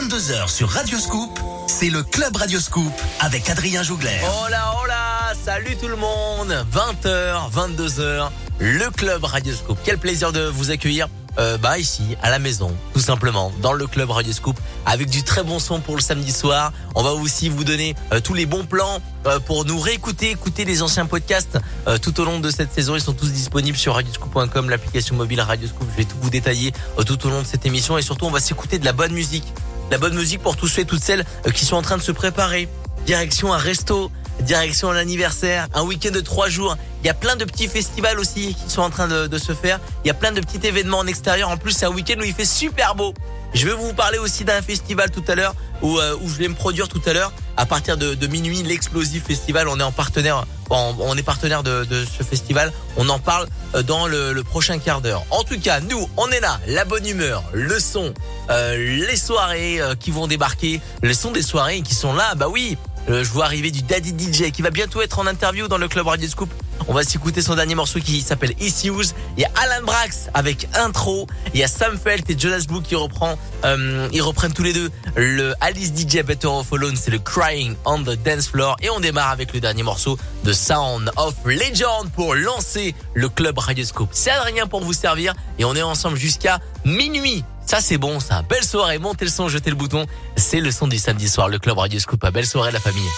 22h sur Radioscoop, c'est le Club Radioscoop avec Adrien Jougler. Oh là, oh là, salut tout le monde 20h, 22h, le Club Radioscoop. Quel plaisir de vous accueillir euh, bah ici, à la maison, tout simplement, dans le Club Radioscoop, avec du très bon son pour le samedi soir. On va aussi vous donner euh, tous les bons plans euh, pour nous réécouter, écouter les anciens podcasts tout au long de cette saison. Ils sont tous disponibles sur radioscoop.com, l'application mobile Radioscoop. Je vais tout vous détailler tout au long de cette émission et surtout on va s'écouter de la bonne musique. La bonne musique pour tous ceux et toutes celles qui sont en train de se préparer. Direction un resto, direction un anniversaire, un week-end de trois jours. Il y a plein de petits festivals aussi qui sont en train de, de se faire. Il y a plein de petits événements en extérieur. En plus, c'est un week-end où il fait super beau. Je vais vous parler aussi d'un festival tout à l'heure où, euh, où je vais me produire tout à l'heure à partir de, de minuit l'explosif festival. On est en partenaire, on, on est partenaire de, de, ce festival. On en parle euh, dans le, le prochain quart d'heure. En tout cas, nous, on est là, la bonne humeur, le son, euh, les soirées euh, qui vont débarquer, le son des soirées qui sont là. Bah oui, euh, je vois arriver du Daddy DJ qui va bientôt être en interview dans le club Radio Scoop. On va s'écouter son dernier morceau qui s'appelle Issues. Il y a Alan Brax avec intro. Il y a Sam Felt et Jonas Blue qui reprend. Euh, ils reprennent tous les deux le Alice DJ Better of Alone. C'est le Crying on the Dance Floor. Et on démarre avec le dernier morceau de Sound of Legend pour lancer le club Radio Scoop. C'est Adrien pour vous servir et on est ensemble jusqu'à minuit. Ça c'est bon, ça. Belle soirée, montez le son, jetez le bouton. C'est le son du samedi soir, le club Radio Scoop. Belle soirée la famille.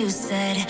You said.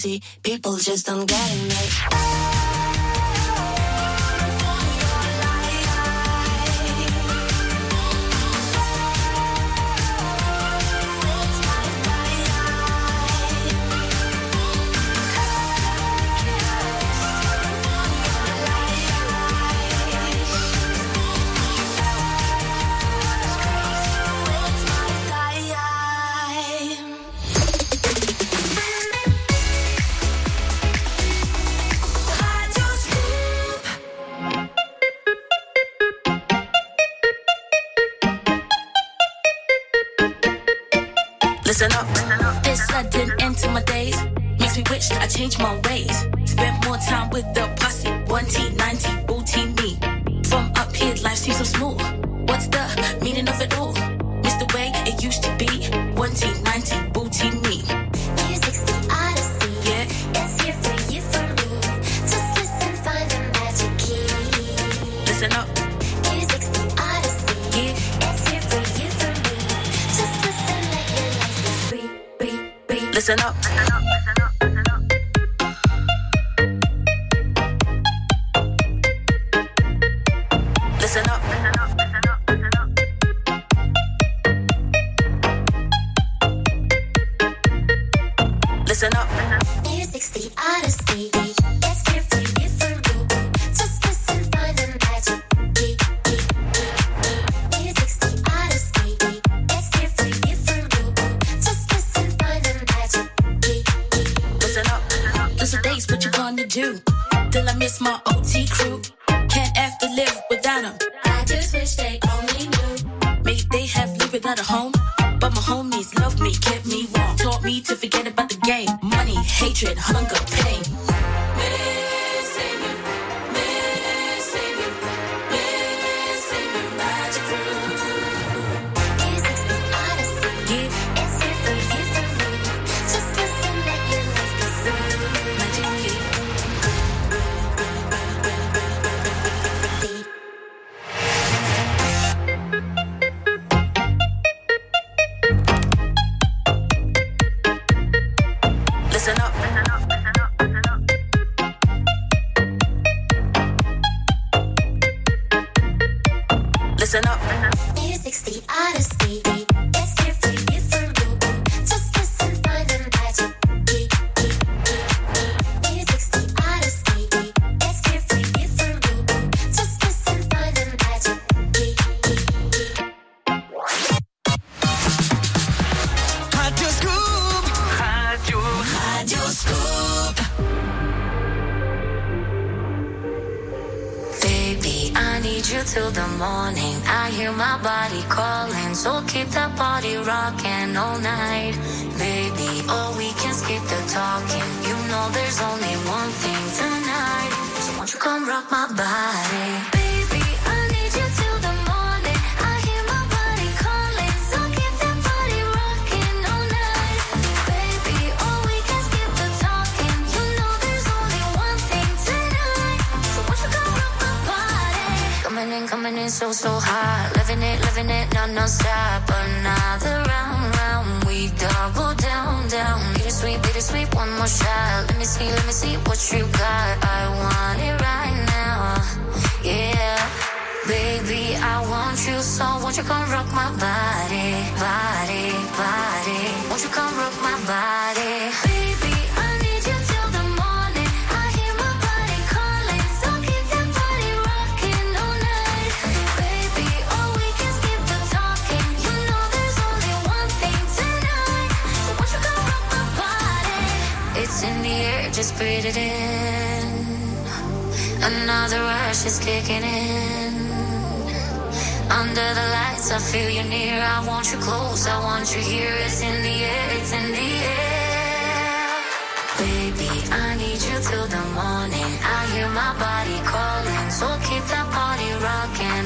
22h. People just don't get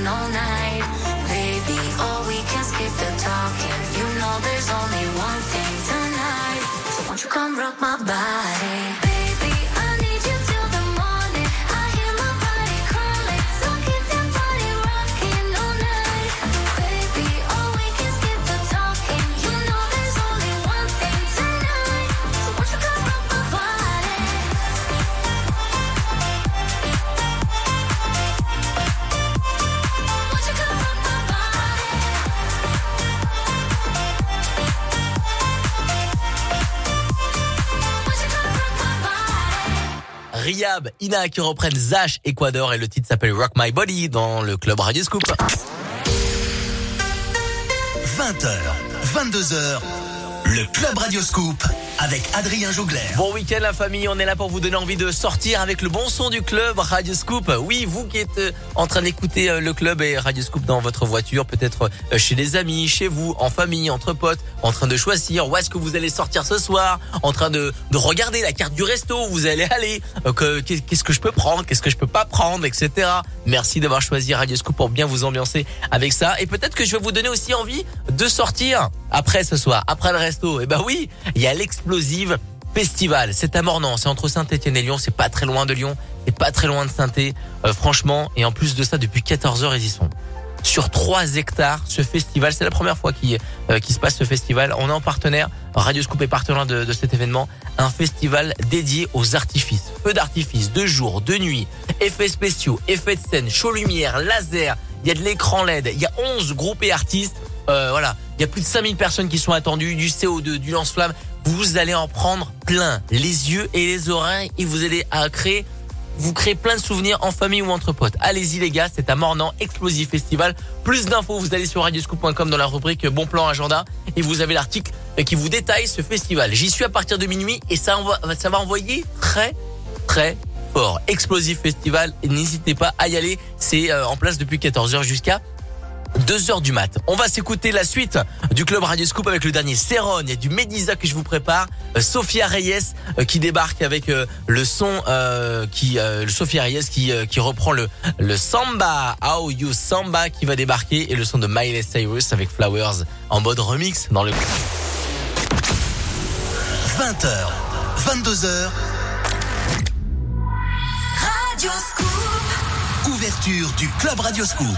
all night. Baby, All we can skip the talking. You know there's only one thing tonight. So won't you come rock my body? Me. Ina qui reprennent Zach Ecuador et le titre s'appelle Rock My Body dans le club Radio Scoop. 20h, 22h, le club Radio Scoop avec Adrien Jougler. Bon week-end la famille, on est là pour vous donner envie de sortir avec le bon son du club Radio Scoop. Oui, vous qui êtes euh, en train d'écouter euh, le club et Radio Scoop dans votre voiture, peut-être euh, chez des amis, chez vous, en famille, entre potes, en train de choisir où est-ce que vous allez sortir ce soir, en train de, de regarder la carte du resto où vous allez aller, qu'est-ce que je peux prendre, qu'est-ce que je peux pas prendre, etc. Merci d'avoir choisi Radio Scoop pour bien vous ambiancer avec ça. Et peut-être que je vais vous donner aussi envie de sortir après ce soir, après le resto. Et eh ben oui, il y a festival. C'est à Mornan, c'est entre Saint-Etienne et Lyon, c'est pas très loin de Lyon, c'est pas très loin de saint euh, franchement, et en plus de ça, depuis 14 heures, ils y sont. Sur 3 hectares, ce festival, c'est la première fois qu'il euh, se passe ce festival. On est en partenaire, Radio Scoop est partenaire de, de cet événement, un festival dédié aux artifices. Feux d'artifice, de jour, de nuit, effets spéciaux, effets de scène, show lumière, laser, il y a de l'écran LED, il y a 11 groupes et artistes. Euh, voilà, il y a plus de 5000 personnes qui sont attendues, du CO2, du lance-flamme. Vous allez en prendre plein les yeux et les oreilles et vous allez à créer vous créez plein de souvenirs en famille ou entre potes. Allez-y les gars, c'est à Mornan, Explosive Festival. Plus d'infos, vous allez sur radioscoop.com dans la rubrique Bon plan agenda et vous avez l'article qui vous détaille ce festival. J'y suis à partir de minuit et ça, va envoyer très très fort. Explosive Festival, n'hésitez pas à y aller. C'est euh, en place depuis 14h jusqu'à 2h du mat. On va s'écouter la suite du club Radio Scoop avec le dernier Céron. Il y a du Mediza que je vous prépare. Euh, Sophia Reyes euh, qui débarque avec euh, le son qui Sophia Reyes qui qui reprend le le samba How You Samba qui va débarquer et le son de Miley Cyrus avec Flowers en mode remix dans le 20h 22h Radio Scoop Ouverture du club Radio Scoop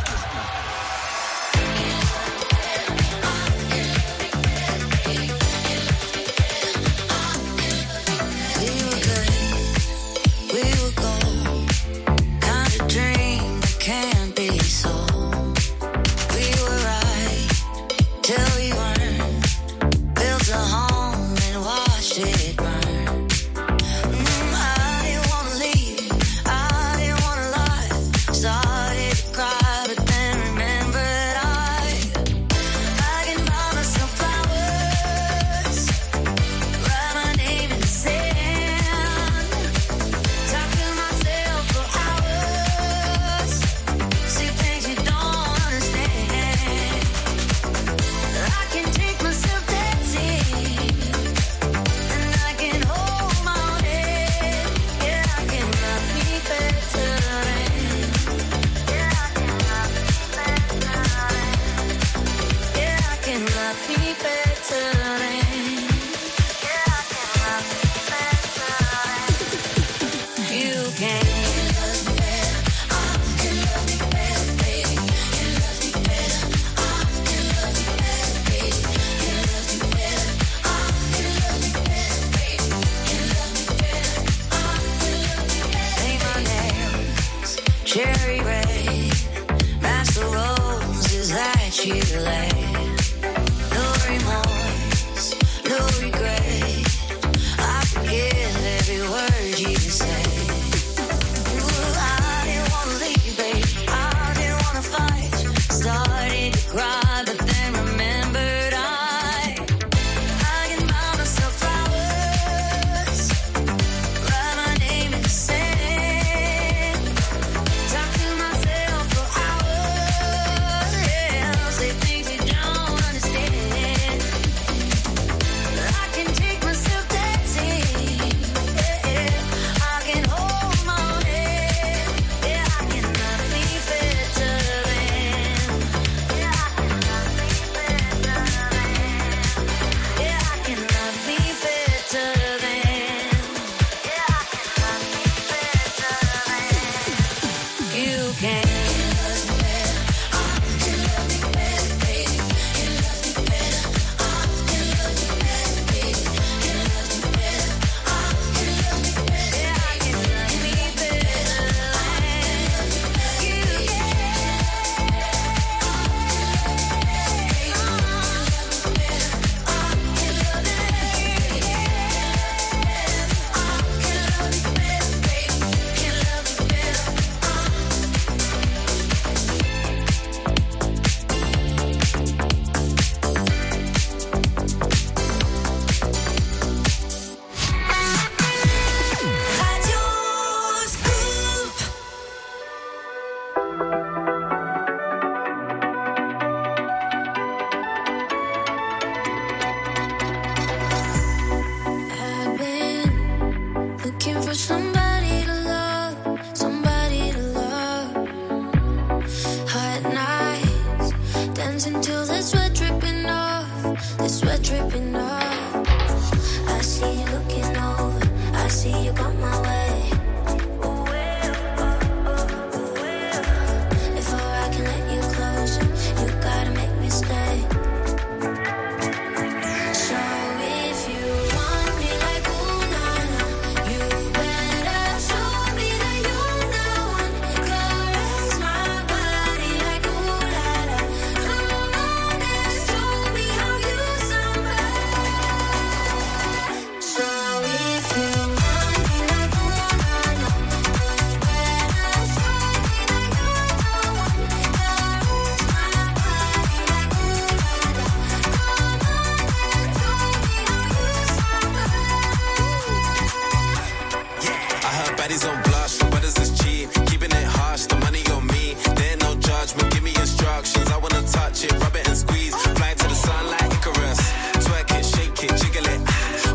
Addies on blush, brothers is cheap. Keeping it harsh, the money on me. There ain't no judgment, give me instructions. I wanna touch it, rub it and squeeze. Fly to the sun like Icarus. Twerk it, shake it, jiggle it.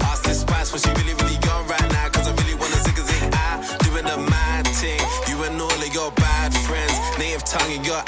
Ask this spice what she really, really on right now. Cause I really wanna zig a zig. I doing the mad thing. You and all of your bad friends. Native tongue in your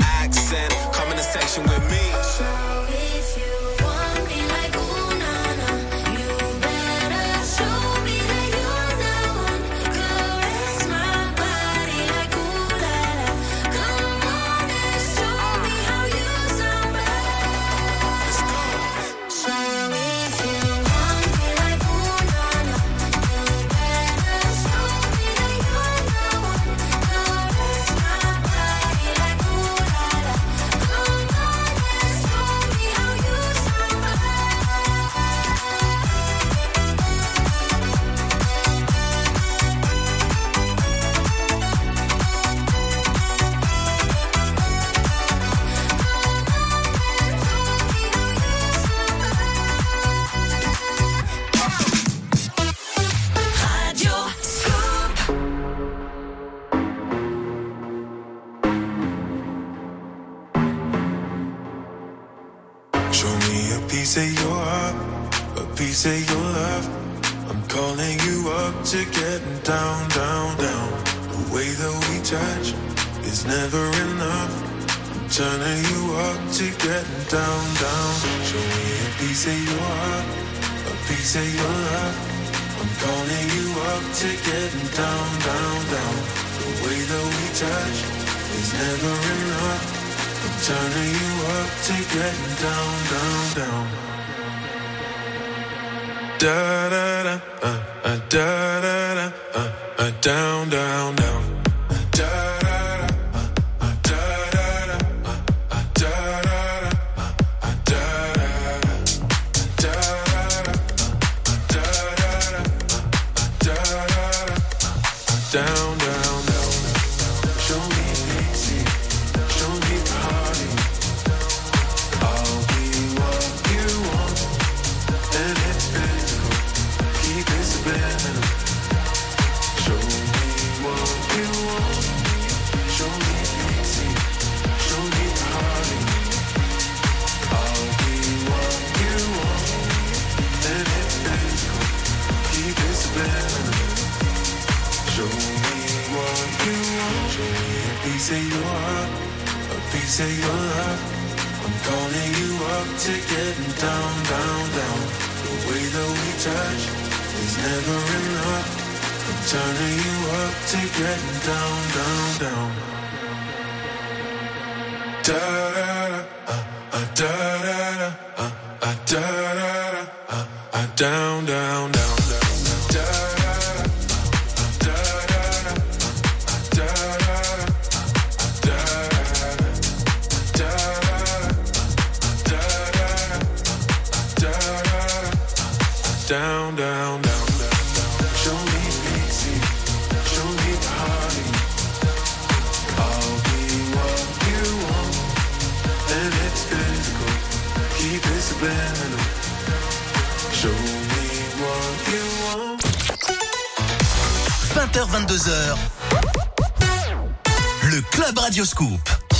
Turning you up to getting down, down, down. Da da da, uh, uh, da da da, uh, uh, down, down, down, uh, da. turning you up to getting down, down, down. Da da da, da. 22h. Le Club Radioscoop.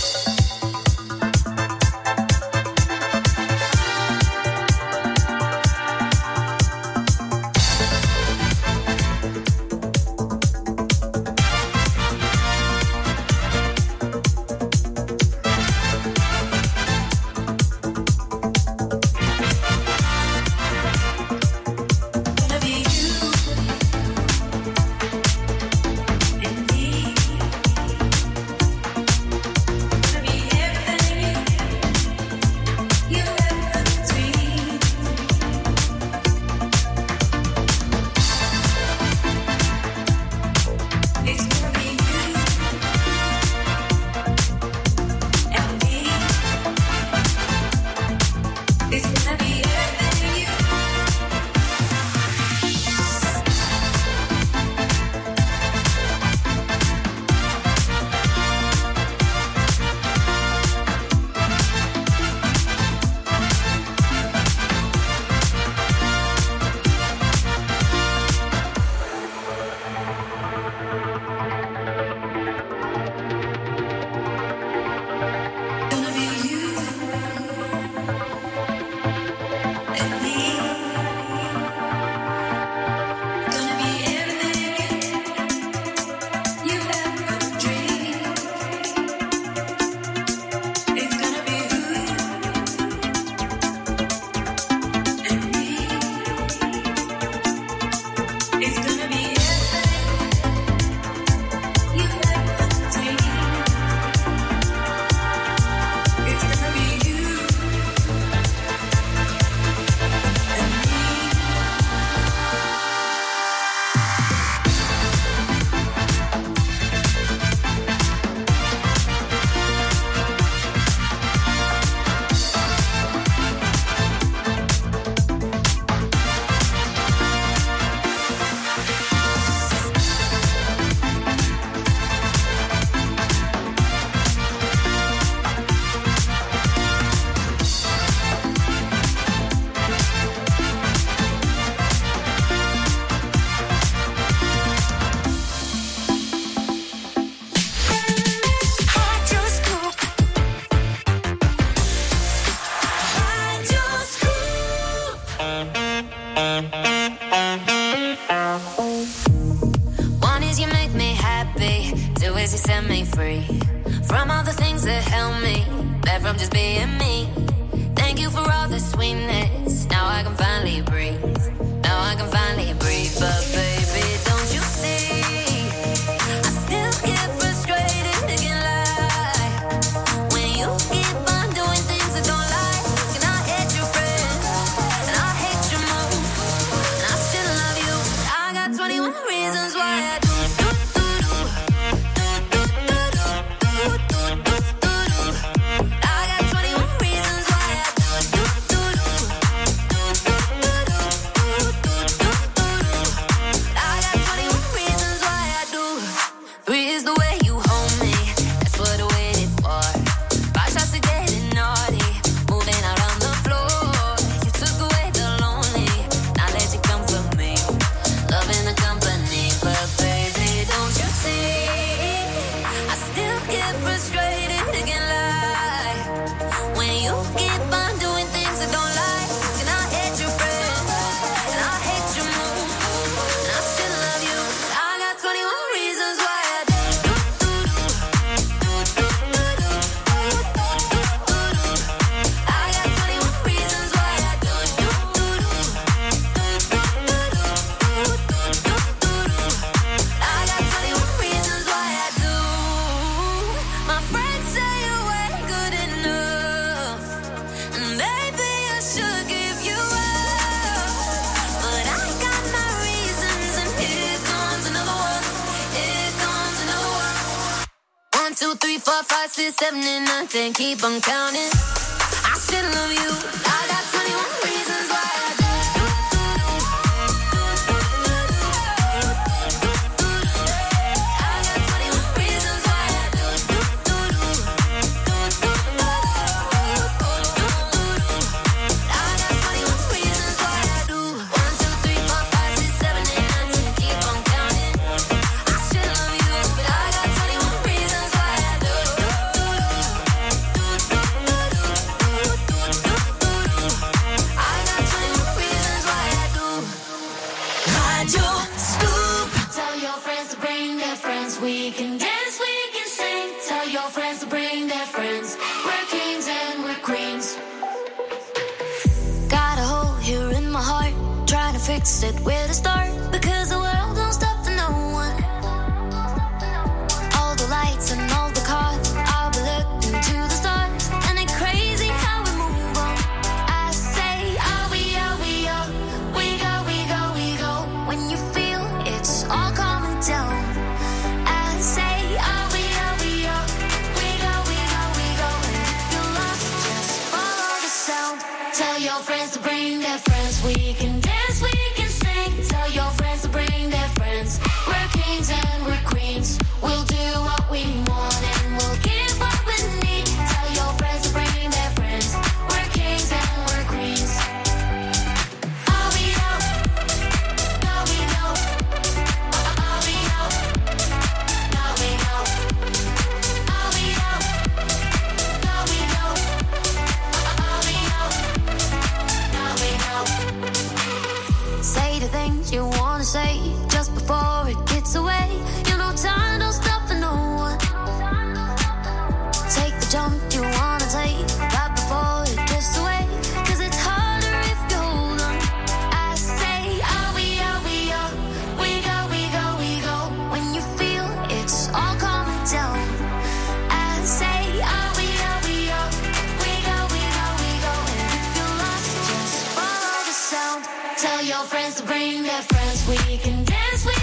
dance, we can dance, we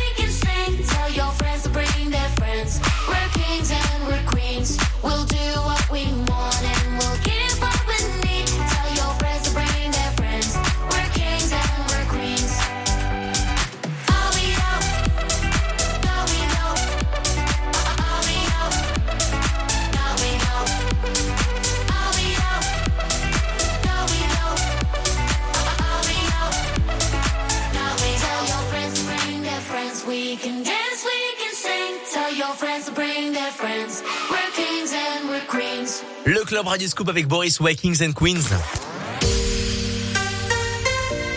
club Radio Scoop avec Boris Wakings and Queens.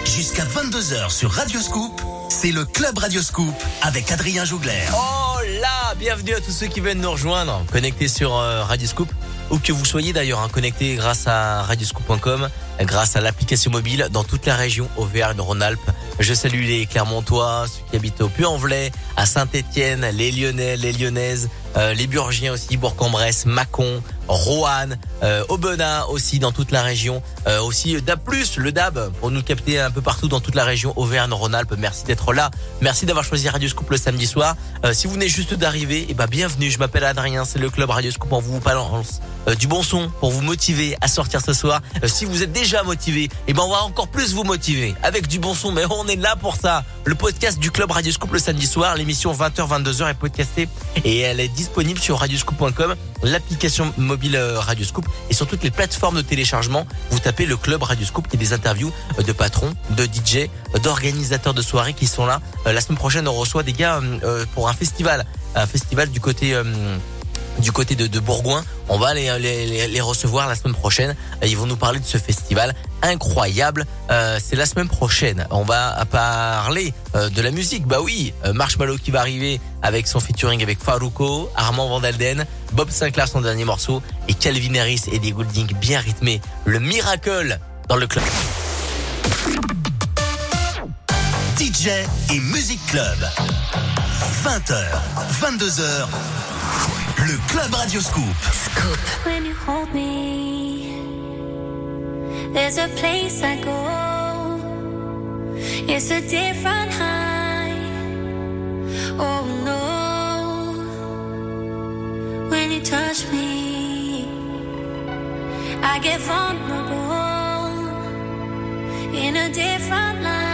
Jusqu'à 22h sur Radio Scoop, c'est le Club Radio Scoop avec Adrien Jougler. Oh là, bienvenue à tous ceux qui viennent nous rejoindre, connectés sur euh, Radio Scoop, ou que vous soyez d'ailleurs hein, connectés grâce à radioscoop.com, grâce à l'application mobile dans toute la région Auvergne-Rhône-Alpes. Je salue les Clermontois, ceux qui habitent au Puy-en-Velay, à Saint-Étienne, les Lyonnais, les Lyonnaises, euh, les Burgiens aussi, Bourg-en-Bresse, Mâcon, Roanne, euh, Aubenas aussi dans toute la région, euh, aussi DAB+, le DAB pour nous capter un peu partout dans toute la région Auvergne-Rhône-Alpes. Merci d'être là, merci d'avoir choisi Radio Scoop le samedi soir. Euh, si vous venez juste d'arriver, eh ben bienvenue. Je m'appelle Adrien, c'est le club Radio Scoop. On vous balance euh, du bon son pour vous motiver à sortir ce soir. Euh, si vous êtes déjà motivé, eh ben on va encore plus vous motiver avec du bon son. Mais on est là pour ça. Le podcast du club Radio Scoop le samedi soir, l'émission 20h 22h est podcastée et elle est disponible sur radioscoop.com, l'application mobile euh, Radio Scoop et sur toutes les plateformes de téléchargement. Vous tapez le club Radio Scoop et des interviews euh, de patrons, de DJ, euh, d'organisateurs de soirées qui sont là. Euh, La semaine prochaine, on reçoit des gars euh, pour un festival, un festival du côté euh, du côté de, Bourgoin. On va les, recevoir la semaine prochaine. Euh, Ils vont nous parler de ce festival incroyable. Euh, c'est la semaine prochaine. On va parler euh, de la musique. Bah oui, Marshmallow qui va arriver avec son featuring avec Faruko, Armand Van Delden, Bob Sinclair son dernier morceau et Calvin Harris et des Goulding bien rythmés. Le miracle dans le club. DJ et Music Club. 20h, 22h, le Club Radio Scoop. Scoop. When you hold me, there's a place I go. It's a different high. Oh no. When since you came into my life.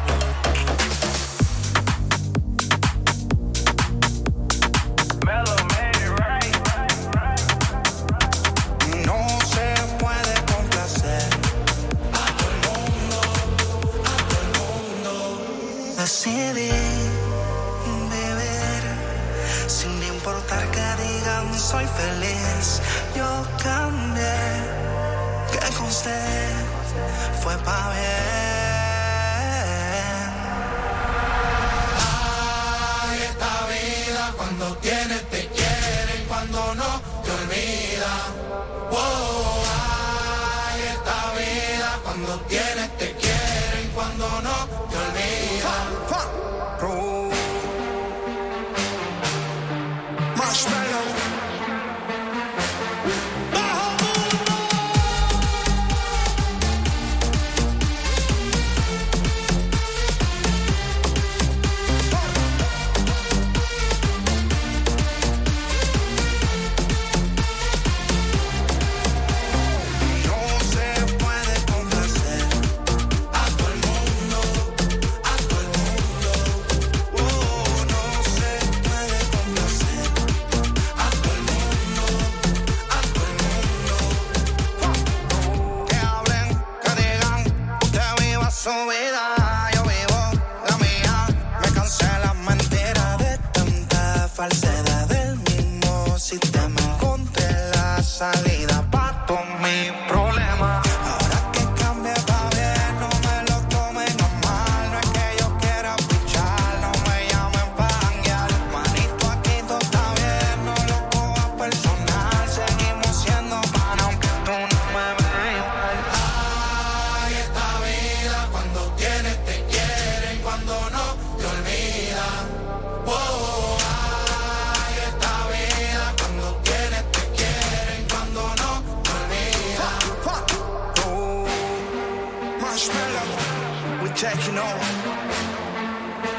We're taking over.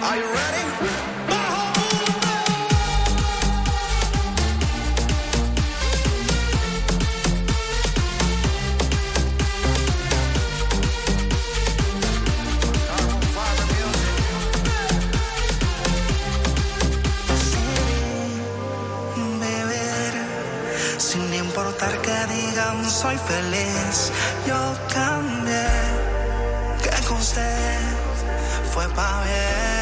Are you ready? soy feliz, yo foi pra ver.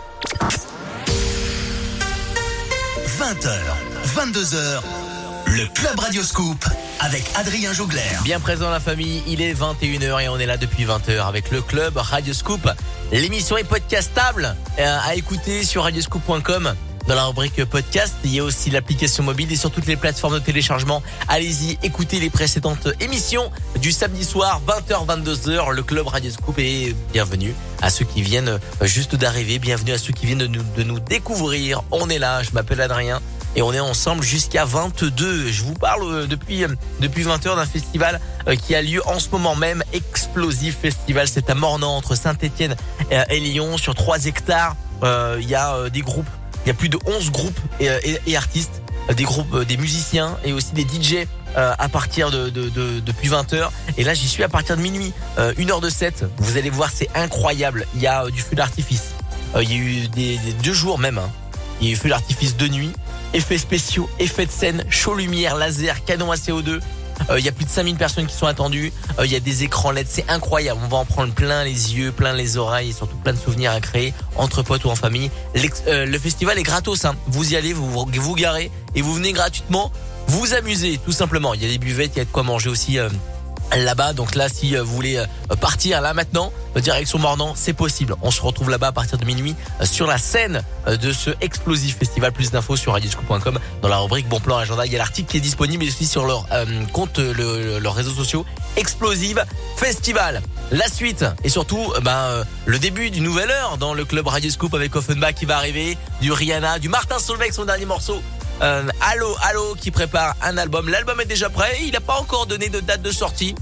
20h, 22h, le Club Radio Scoop avec Adrien Jougler. Bien présent la famille, il est 21h et on est là depuis 20h avec le Club Radio Scoop. L'émission est podcastable euh, à écouter sur radioscoop.com. Dans la rubrique podcast, il y a aussi l'application mobile et sur toutes les plateformes de téléchargement. Allez-y, écoutez les précédentes émissions du samedi soir, 20h, 22h, le Club Radio Scoop et bienvenue à ceux qui viennent juste d'arriver, bienvenue à ceux qui viennent de nous, de nous découvrir. On est là, je m'appelle Adrien et on est ensemble jusqu'à 22. Je vous parle euh, depuis, euh, depuis 20h d'un festival euh, qui a lieu en ce moment même, Explosive Festival. C'est à Mornan, entre Saint-Etienne et Lyon, sur 3 hectares. Il y a des groupes il y a plus de 11 groupes et, et artistes, des groupes, des musiciens et aussi des DJ euh, à partir de, de, de depuis 20h. Et là, j'y suis à partir de minuit, euh, 1 heure de 7. Vous allez voir, c'est incroyable. Il y a euh, du feu d'artifice. Euh, il y a eu des, deux jours même. Hein. Il y a eu feu d'artifice de nuit, effets spéciaux, effets de scène, chaud lumière, laser, canon à CO2. Euh, il y a plus de 5000 personnes qui sont attendues. Euh, il y a des écrans LED, c'est incroyable. On va en prendre plein les yeux, plein les oreilles et surtout plein de souvenirs à créer entre potes ou en famille. Euh, le festival est gratos. Hein. Vous y allez, vous vous garez et vous venez gratuitement vous amuser tout simplement. Il y a des buvettes, il y a de quoi manger aussi là-bas. Donc là, si vous voulez partir là maintenant, direction Mornan, c'est possible. On se retrouve là-bas à partir de minuit sur la scène de ce explosif festival. Plus d'infos sur radioscoop.com dans la rubrique Bon Plan Agenda. Il y a l'article qui est disponible aussi sur leur euh, compte, le, leurs réseaux sociaux. Explosive Festival. La suite et surtout ben, euh, le début d'une nouvelle heure dans le club Radioscoop avec Offenbach qui va arriver, du Rihanna, du Martin Solveig son dernier morceau. Euh, Allo Allo qui prépare un album. L'album est déjà prêt. Il n'a pas encore donné de date de sortie.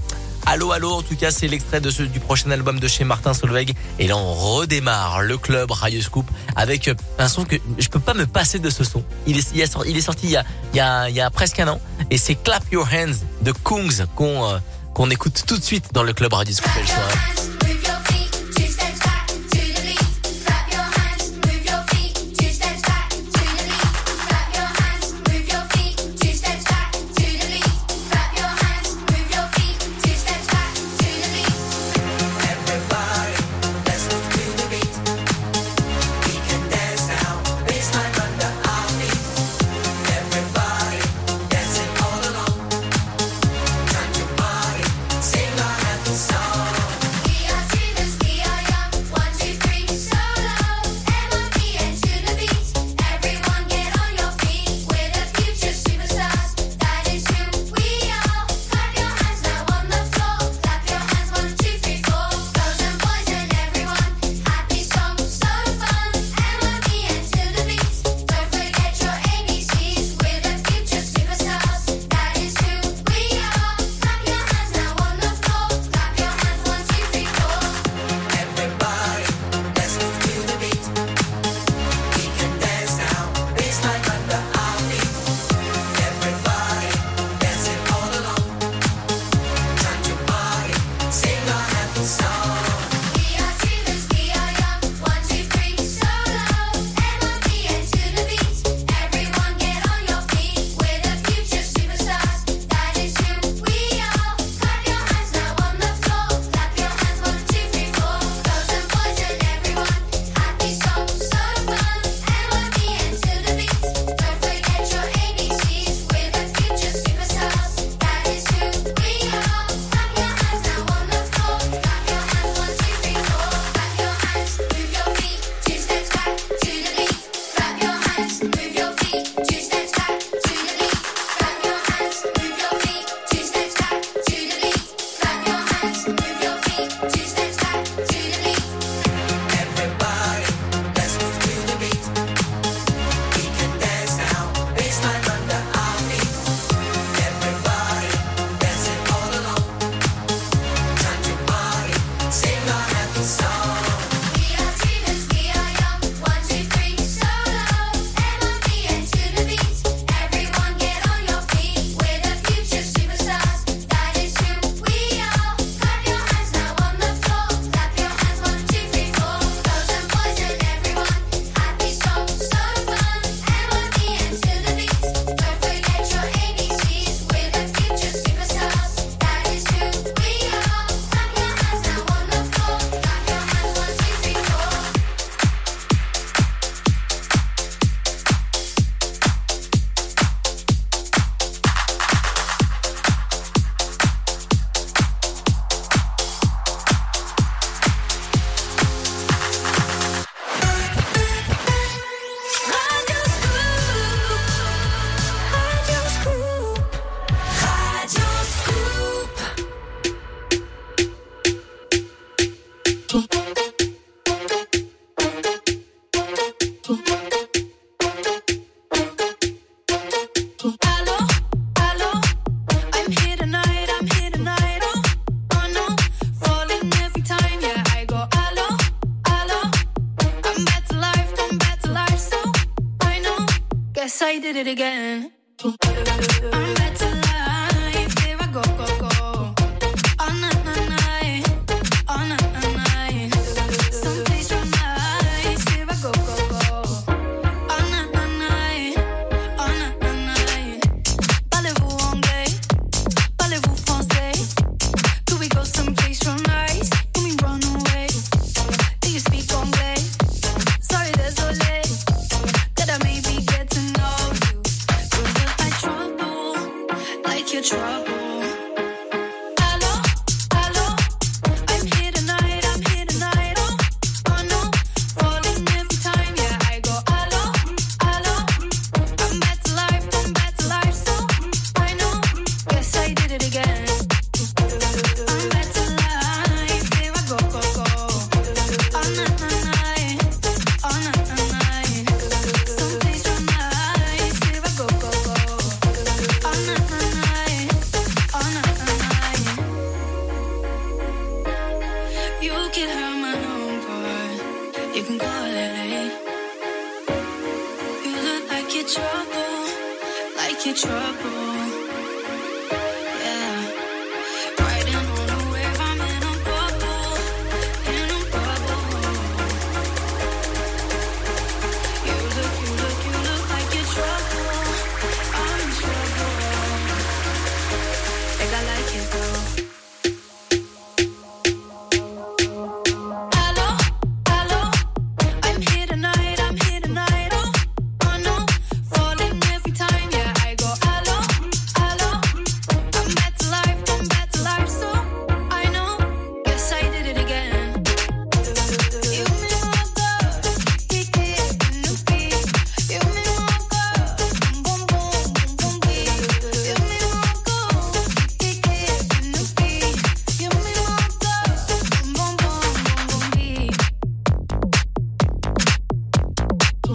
Allo Allo, en tout cas, c'est l'extrait du prochain album de chez Martin Solveig. Et là, on redémarre le club Radio Scoop avec un son que je peux pas me passer de ce son. Il est, sorti, il y a presque un an. Et c'est Clap Your Hands de Kungs qu'on euh, qu'on écoute tout de suite dans le club Radio Scoop.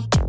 trouble.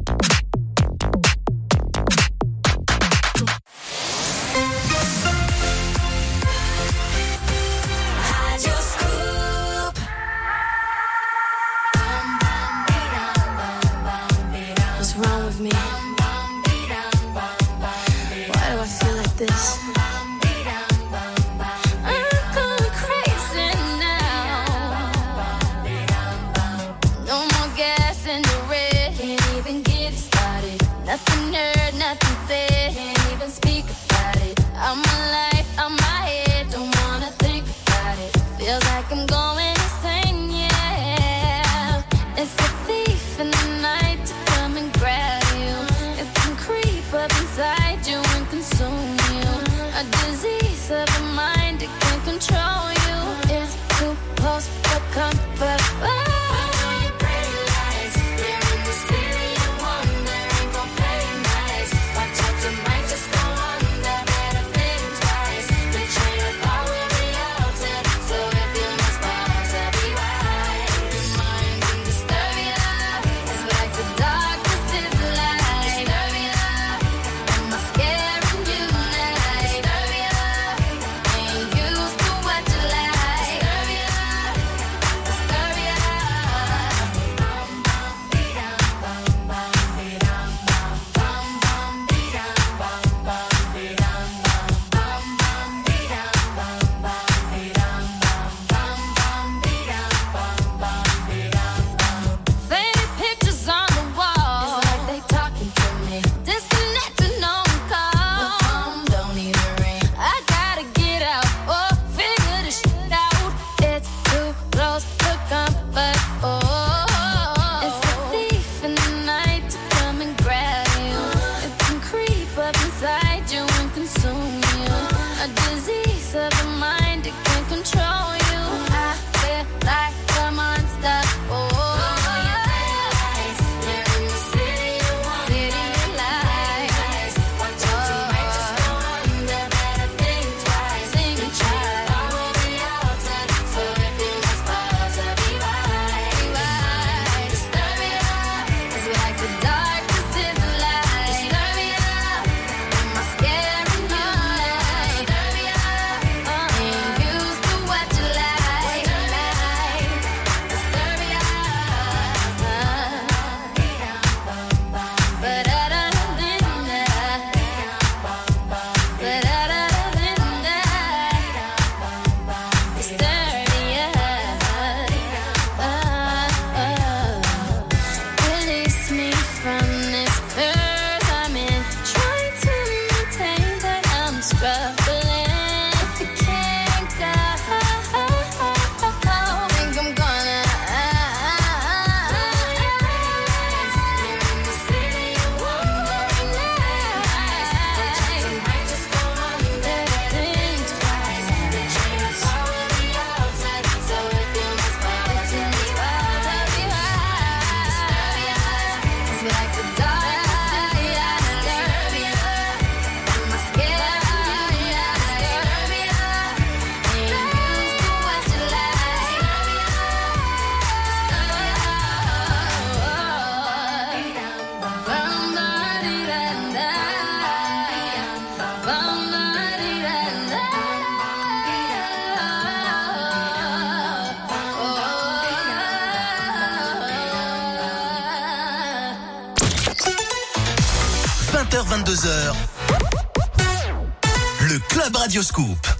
Club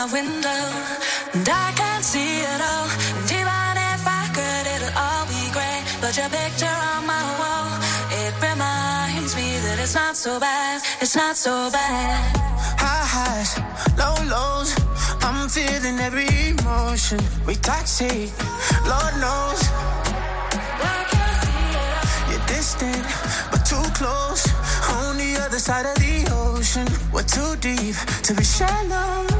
my window, and I can't see it all. And even if I could, it'll all be great. But your picture on my wall, it reminds me that it's not so bad, it's not so bad. High highs, low lows. I'm feeling every emotion. We toxic, Lord knows. You're distant, but too close. On the other side of the ocean. We're too deep to be shallow.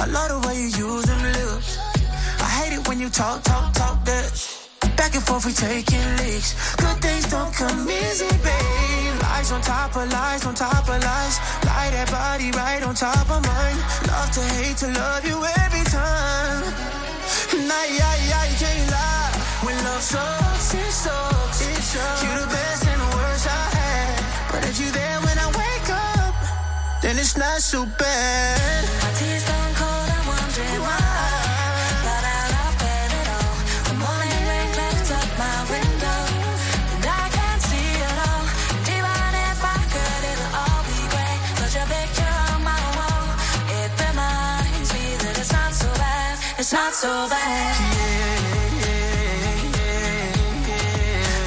I love the way you use them lips. I hate it when you talk, talk, talk that. Back and forth, we taking leaks. Good things don't come easy, babe. Lies on top of lies, on top of lies. Lie that body right on top of mine. Love to hate to love you every time. Nah, yeah, yeah, you can't lie. When love sucks, it sucks. It sucks. You're the best and the worst I had. But if you there when I wake up, then it's not so bad. It's not so bad.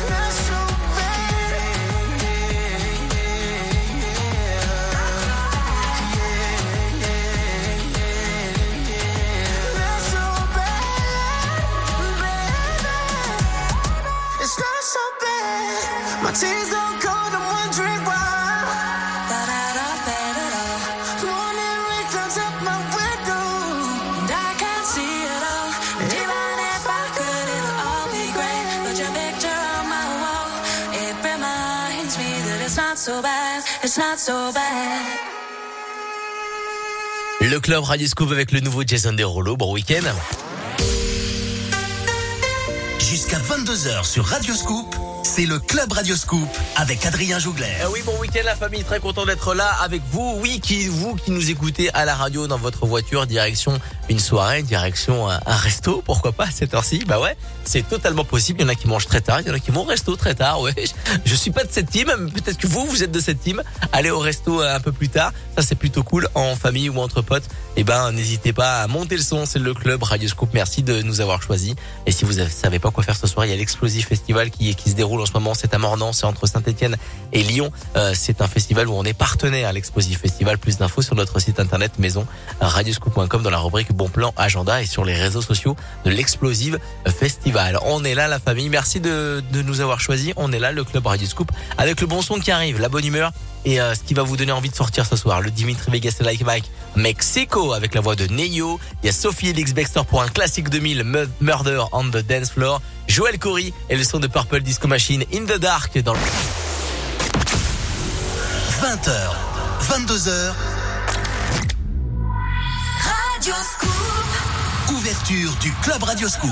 Not so Not so bad, It's not so bad. My tea's so bad. Le club Radio Scoop avec le nouveau Jason Derulo. Bon week-end. Jusqu'à 22h sur Radio Scoop, c'est le Club Radio Scoop avec Adrien Jougler. Eh oui, bon week-end la famille, très content d'être là avec vous. Oui, qui vous qui nous écoutez à la radio dans votre voiture, direction une soirée, direction un, un resto, pourquoi pas à cette heure-ci Bah ouais, c'est totalement possible. Il y en a qui mangent très tard, il y en a qui vont au resto très tard. Ouais, je, suis pas de cette team, mais peut-être que vous, vous êtes de cette team. Allez au resto un peu plus tard, ça c'est plutôt cool en famille ou entre potes. Eh ben, n'hésitez pas à monter le son, c'est le club Radio Scoop. Merci de nous avoir choisis. Et si vous savez pas quoi faire ce soir, il y a l'Explosive Festival qui, se déroule en ce moment. C'est à Mornan, c'est entre Saint-Etienne et Lyon. Euh, c'est un festival où on est partenaire à l'Explosive Festival. Plus d'infos sur notre site internet maison radioscoop.com dans la rubrique bon plan agenda et sur les réseaux sociaux de l'Explosive Festival. On est là, la famille. Merci de, de nous avoir choisis. On est là, le club Radio Scoop, avec le bon son qui arrive, la bonne humeur et euh, ce qui va vous donner envie de sortir ce soir. Le Dimitri Vegas et Like Mike Mexico avec la voix de Neyo. Il y a Sophie Elix Baxter pour un classique 2000 Mu- Murder on the Dance Floor. Joel Corey et le son de Purple Disco Machine In the Dark dans le 20h, 22h, Radio Scoop. ouverture du Club Radio Scoop.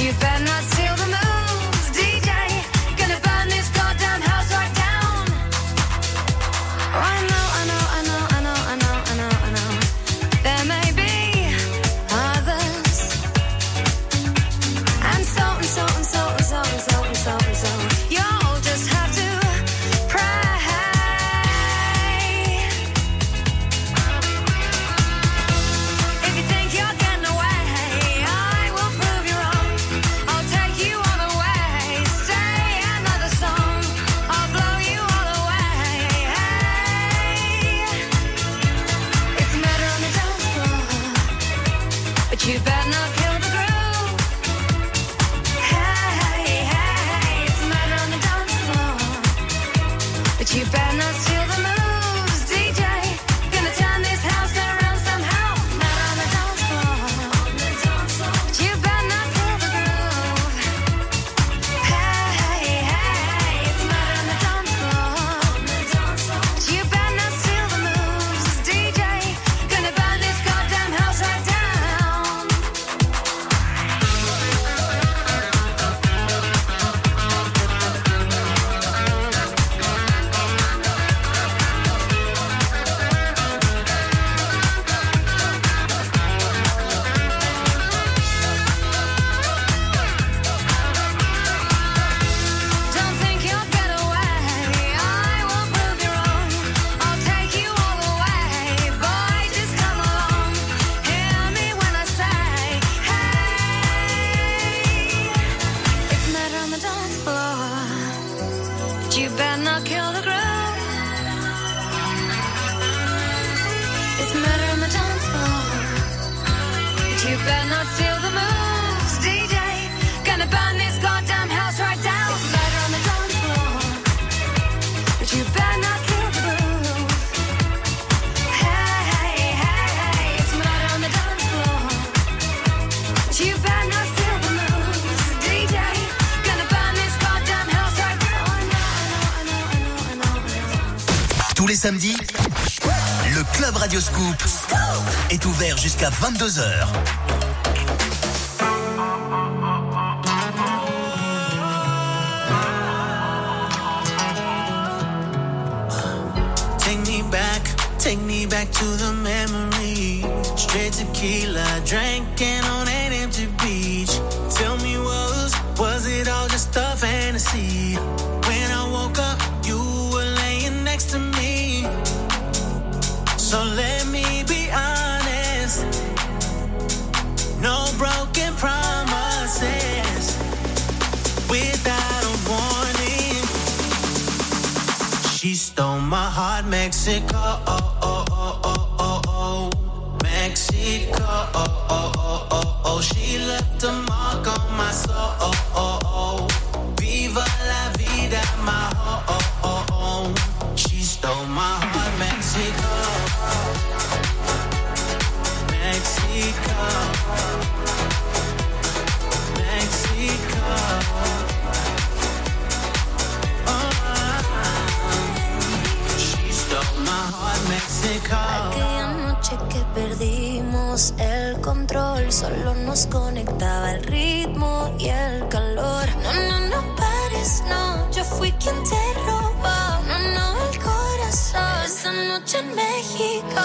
You better not steal the moon. jusqu'à 22h. Solo nos conectaba el ritmo y el calor. No, no, no pares, no. Yo fui quien te robó. No, no, el corazón. Esa noche en México.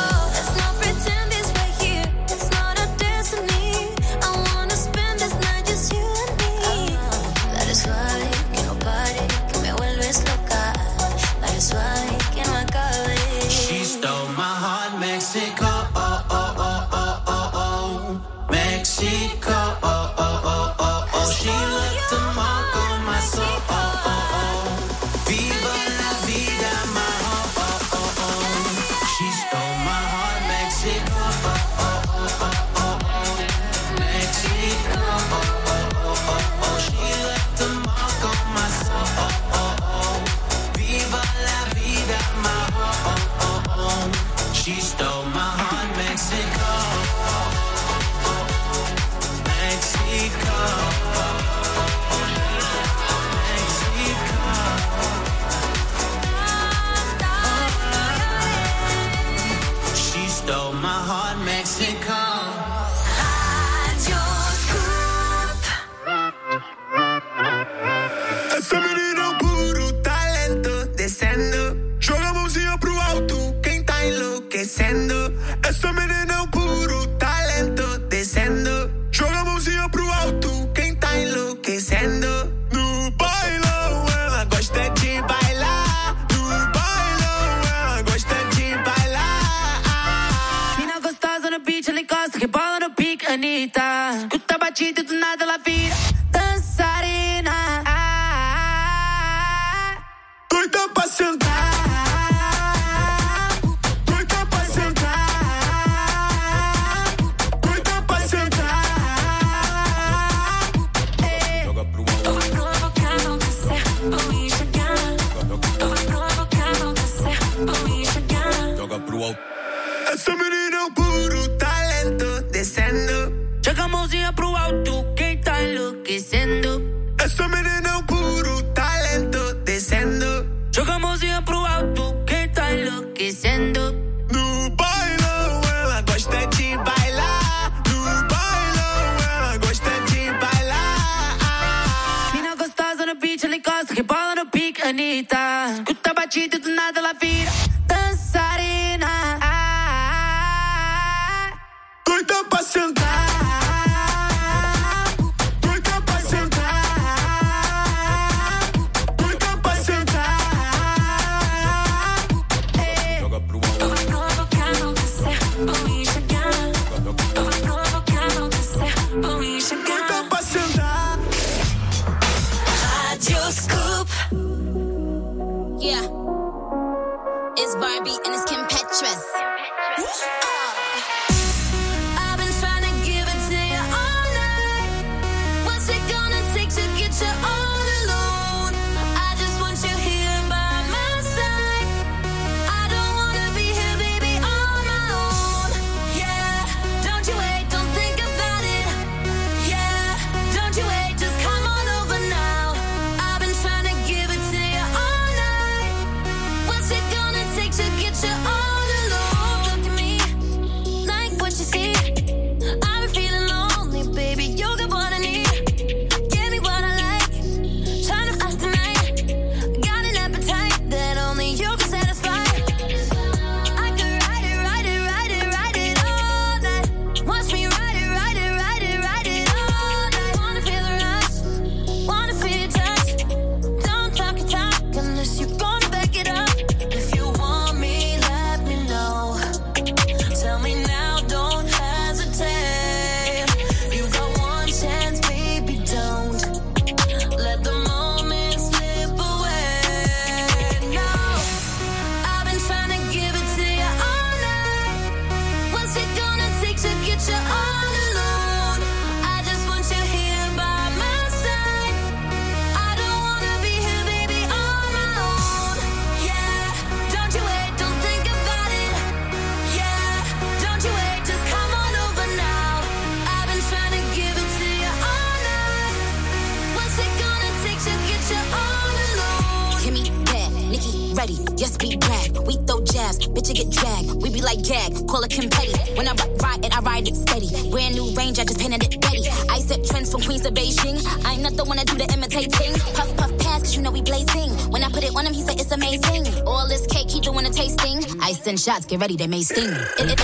Get ready, they may sting. It, it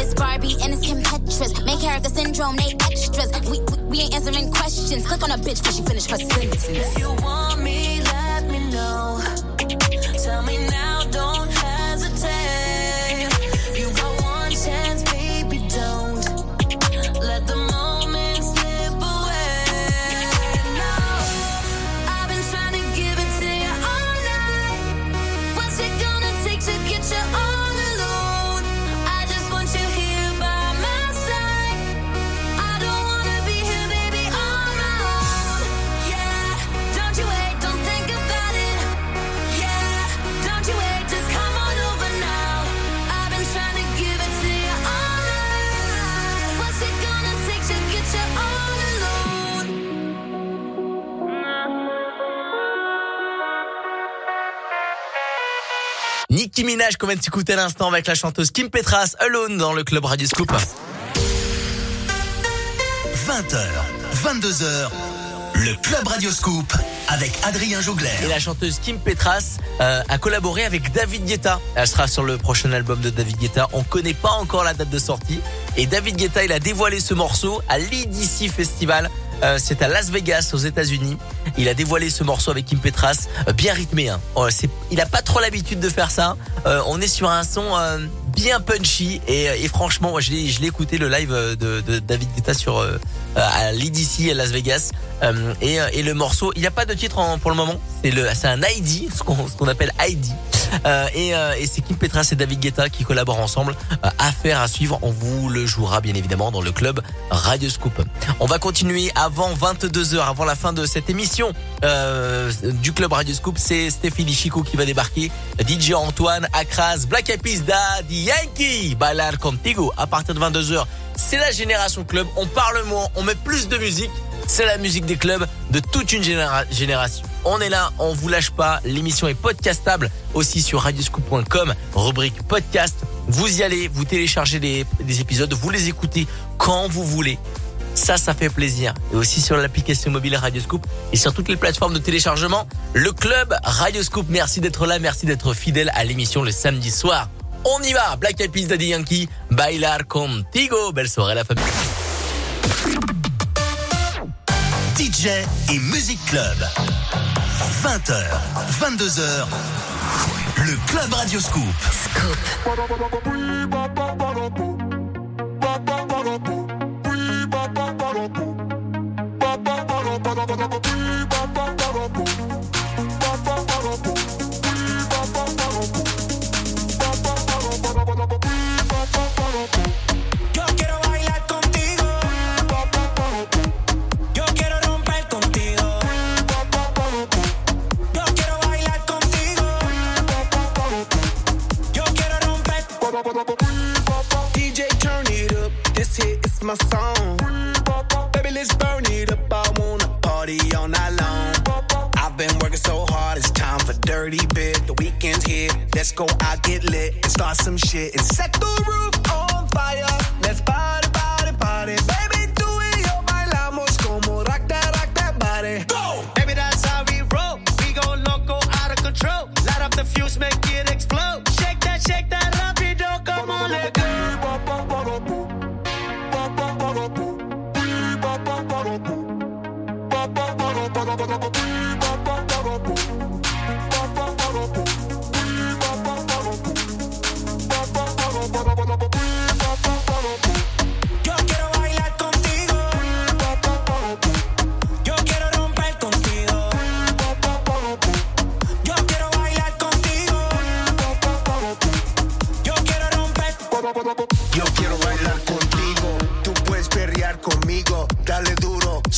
Minaj qu'on vient de s'écouter à l'instant avec la chanteuse Kim Petras, Alone dans le club Radio Scoop. 20h, 22h, le Club Radio Scoop avec Adrien Jougler. Et la chanteuse Kim Petras euh, a collaboré avec David Guetta. Elle sera sur le prochain album de David Guetta. On connaît pas encore la date de sortie. Et David Guetta, il a dévoilé ce morceau à l'EDC Festival. Euh, c'est à Las Vegas, aux États-Unis. Il a dévoilé ce morceau avec Kim Petras, euh, bien rythmé. Hein. Oh, il a pas trop l'habitude de faire ça. Euh, on est sur un son euh, bien punchy et, et franchement, moi, je l'ai, je l'ai écouté le live euh, de, David Guetta sur euh, à l'EDC à Las Vegas. Euh, et, euh, le morceau, il n'y a pas de titre pour le moment. C'est le, c'est un ID, ce qu'on, ce qu'on appelle ID. Euh, et, euh, et c'est Kim Petras et David Guetta qui collaborent ensemble. Euh, affaire à suivre. On vous le jouera bien évidemment dans le club Radio Scoop. On va continuer avant 22h, avant la fin de cette émission euh, du club Radio Scoop. C'est Stéphanie Chico qui va débarquer. DJ Antoine, Akras, Black Eyed Daddy Yankee, Bailar Contigo. À partir de 22h, c'est la génération club. On parle moins, on met plus de musique. C'est la musique des clubs de toute une généra- génération. On est là, on vous lâche pas. L'émission est podcastable aussi sur radioscoop.com, rubrique podcast. Vous y allez, vous téléchargez les épisodes, vous les écoutez quand vous voulez. Ça, ça fait plaisir. Et aussi sur l'application mobile Radioscoop et sur toutes les plateformes de téléchargement. Le club Radioscoop, merci d'être là, merci d'être fidèle à l'émission le samedi soir. On y va Black Eyed Peas, Daddy Yankee, Bailar Contigo. Belle soirée la famille. DJ et Music Club. 20h, 22h. Le Club Radio Scoop. Yo my song. Baby, let's burn it up. I wanna party all night long. I've been working so hard, it's time for dirty bit. The weekend's here. Let's go out, get lit, and start some shit. And set the roof on fire. Let's party, party, party. Baby,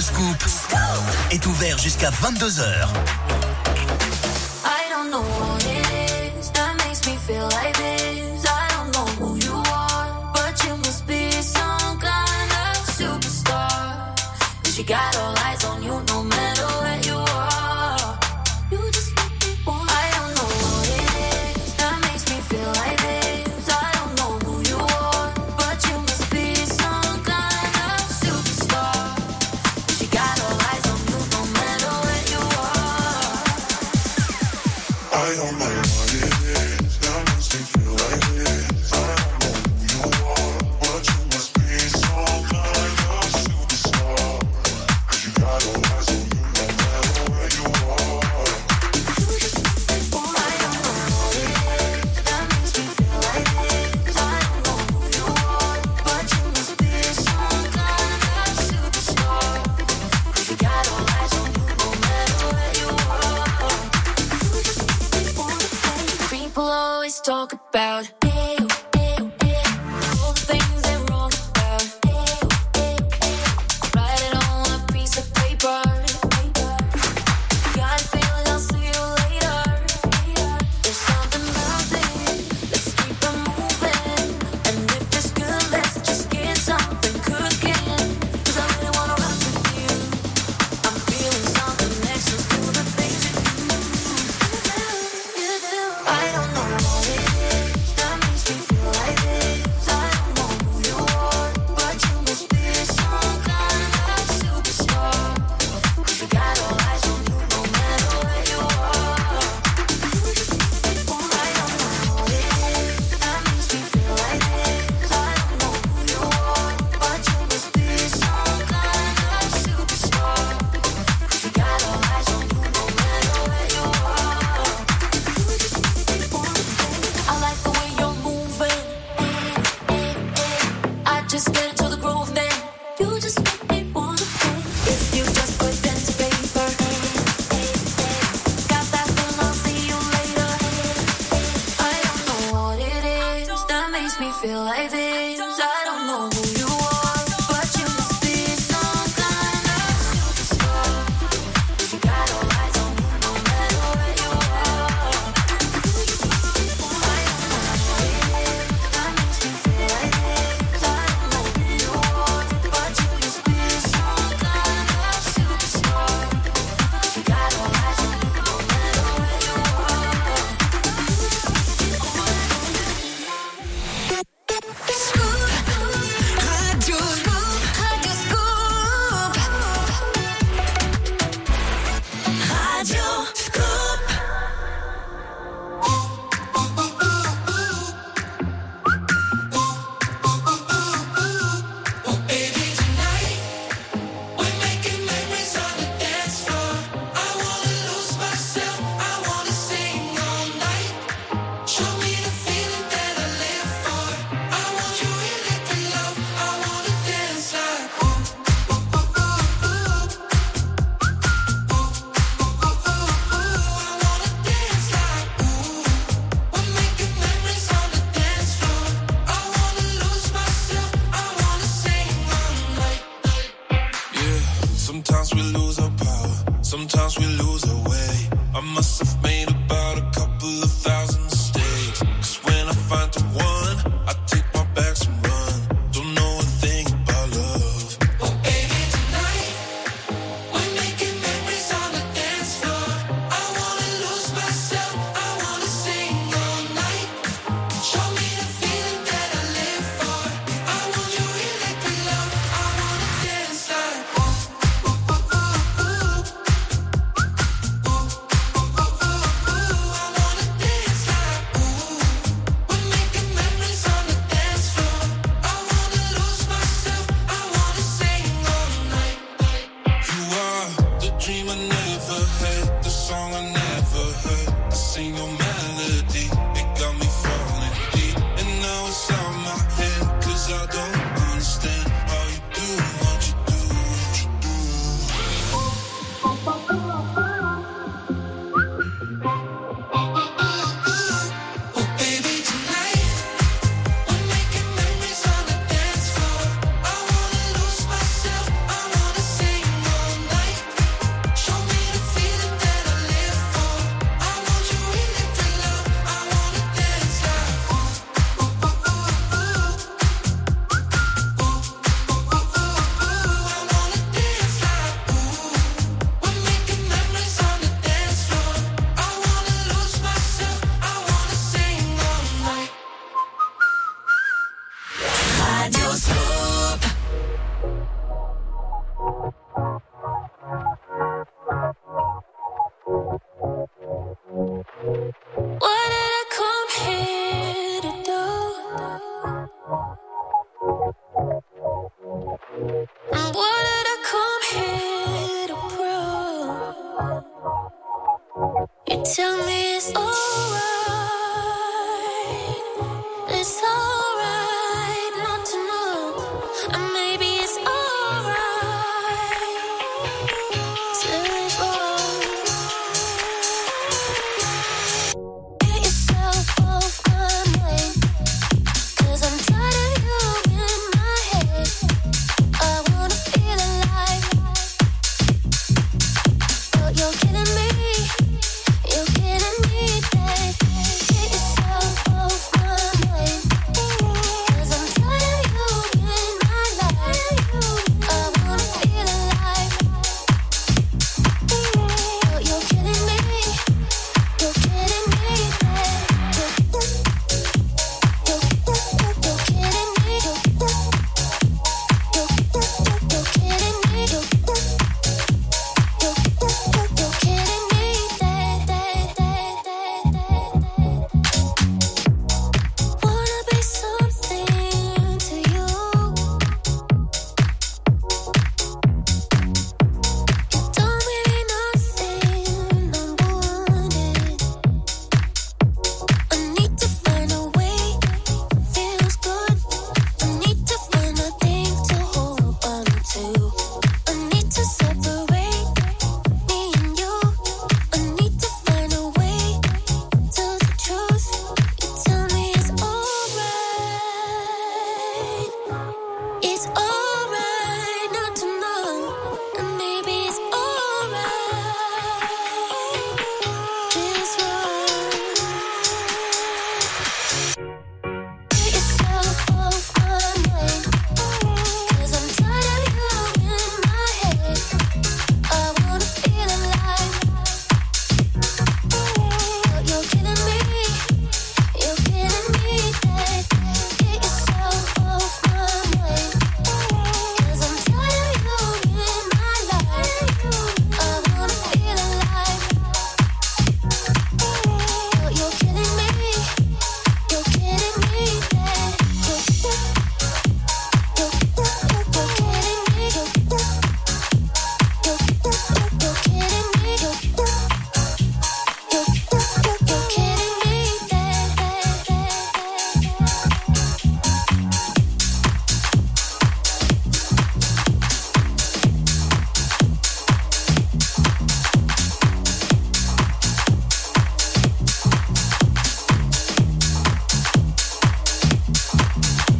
Radio Scoop est ouvert jusqu'à 22h.